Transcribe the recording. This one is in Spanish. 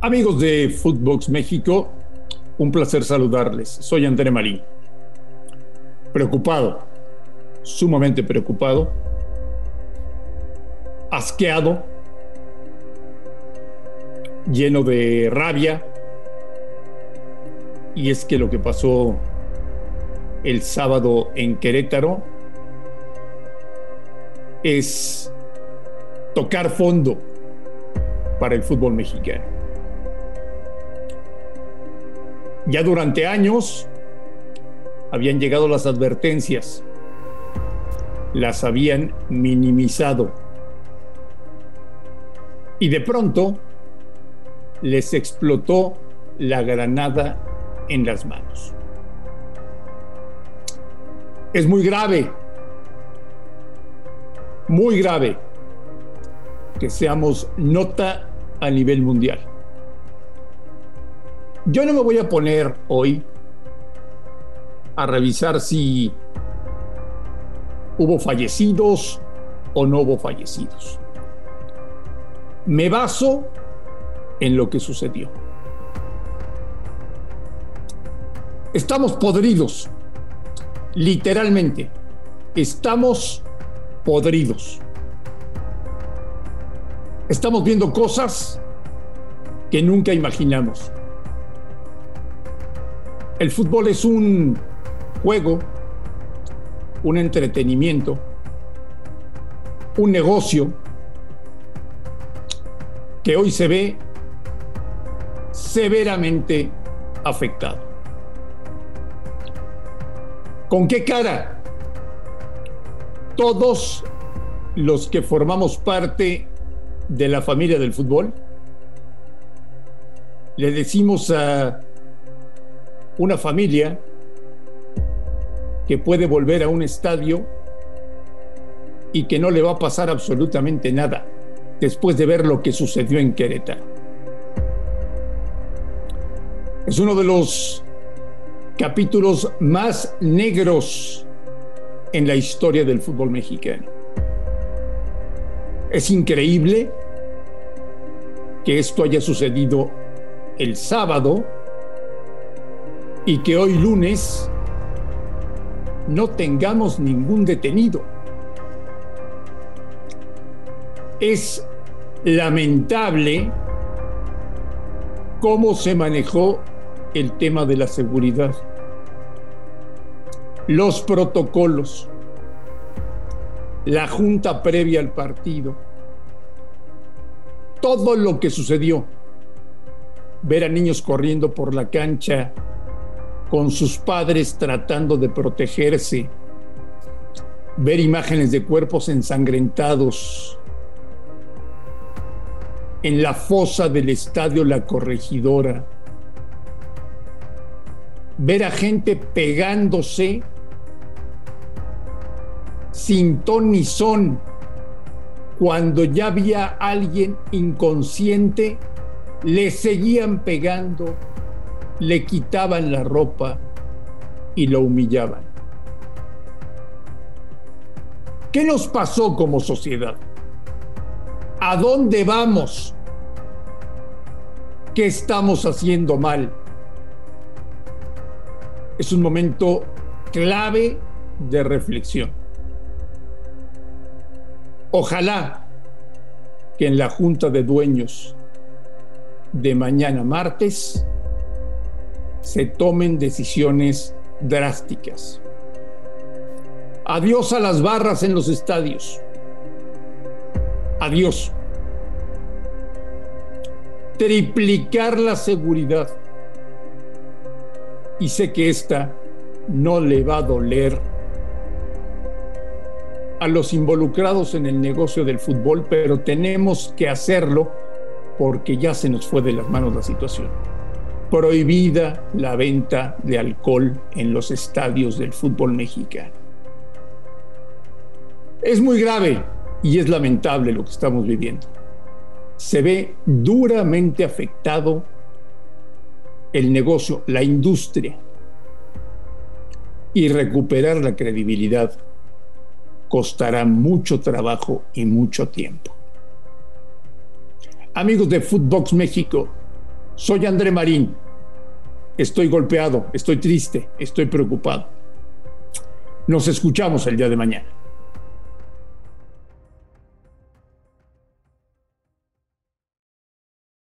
Amigos de Footbox México, un placer saludarles. Soy André Marín. Preocupado, sumamente preocupado, asqueado, lleno de rabia. Y es que lo que pasó el sábado en Querétaro es tocar fondo para el fútbol mexicano. Ya durante años habían llegado las advertencias, las habían minimizado y de pronto les explotó la granada en las manos. Es muy grave, muy grave que seamos nota a nivel mundial. Yo no me voy a poner hoy a revisar si hubo fallecidos o no hubo fallecidos. Me baso en lo que sucedió. Estamos podridos, literalmente. Estamos podridos. Estamos viendo cosas que nunca imaginamos. El fútbol es un juego, un entretenimiento, un negocio que hoy se ve severamente afectado. ¿Con qué cara? Todos los que formamos parte de la familia del fútbol le decimos a una familia que puede volver a un estadio y que no le va a pasar absolutamente nada después de ver lo que sucedió en Querétaro. Es uno de los capítulos más negros en la historia del fútbol mexicano. Es increíble que esto haya sucedido el sábado y que hoy lunes no tengamos ningún detenido. Es lamentable cómo se manejó el tema de la seguridad, los protocolos, la junta previa al partido, todo lo que sucedió, ver a niños corriendo por la cancha con sus padres tratando de protegerse, ver imágenes de cuerpos ensangrentados en la fosa del estadio La Corregidora, ver a gente pegándose sin ton ni son cuando ya había alguien inconsciente, le seguían pegando le quitaban la ropa y lo humillaban. ¿Qué nos pasó como sociedad? ¿A dónde vamos? ¿Qué estamos haciendo mal? Es un momento clave de reflexión. Ojalá que en la Junta de Dueños de mañana martes se tomen decisiones drásticas. Adiós a las barras en los estadios. Adiós. Triplicar la seguridad. Y sé que esta no le va a doler a los involucrados en el negocio del fútbol, pero tenemos que hacerlo porque ya se nos fue de las manos la situación prohibida la venta de alcohol en los estadios del fútbol mexicano. Es muy grave y es lamentable lo que estamos viviendo. Se ve duramente afectado el negocio, la industria. Y recuperar la credibilidad costará mucho trabajo y mucho tiempo. Amigos de Footbox México, Soy André Marín. Estoy golpeado, estoy triste, estoy preocupado. Nos escuchamos el día de mañana.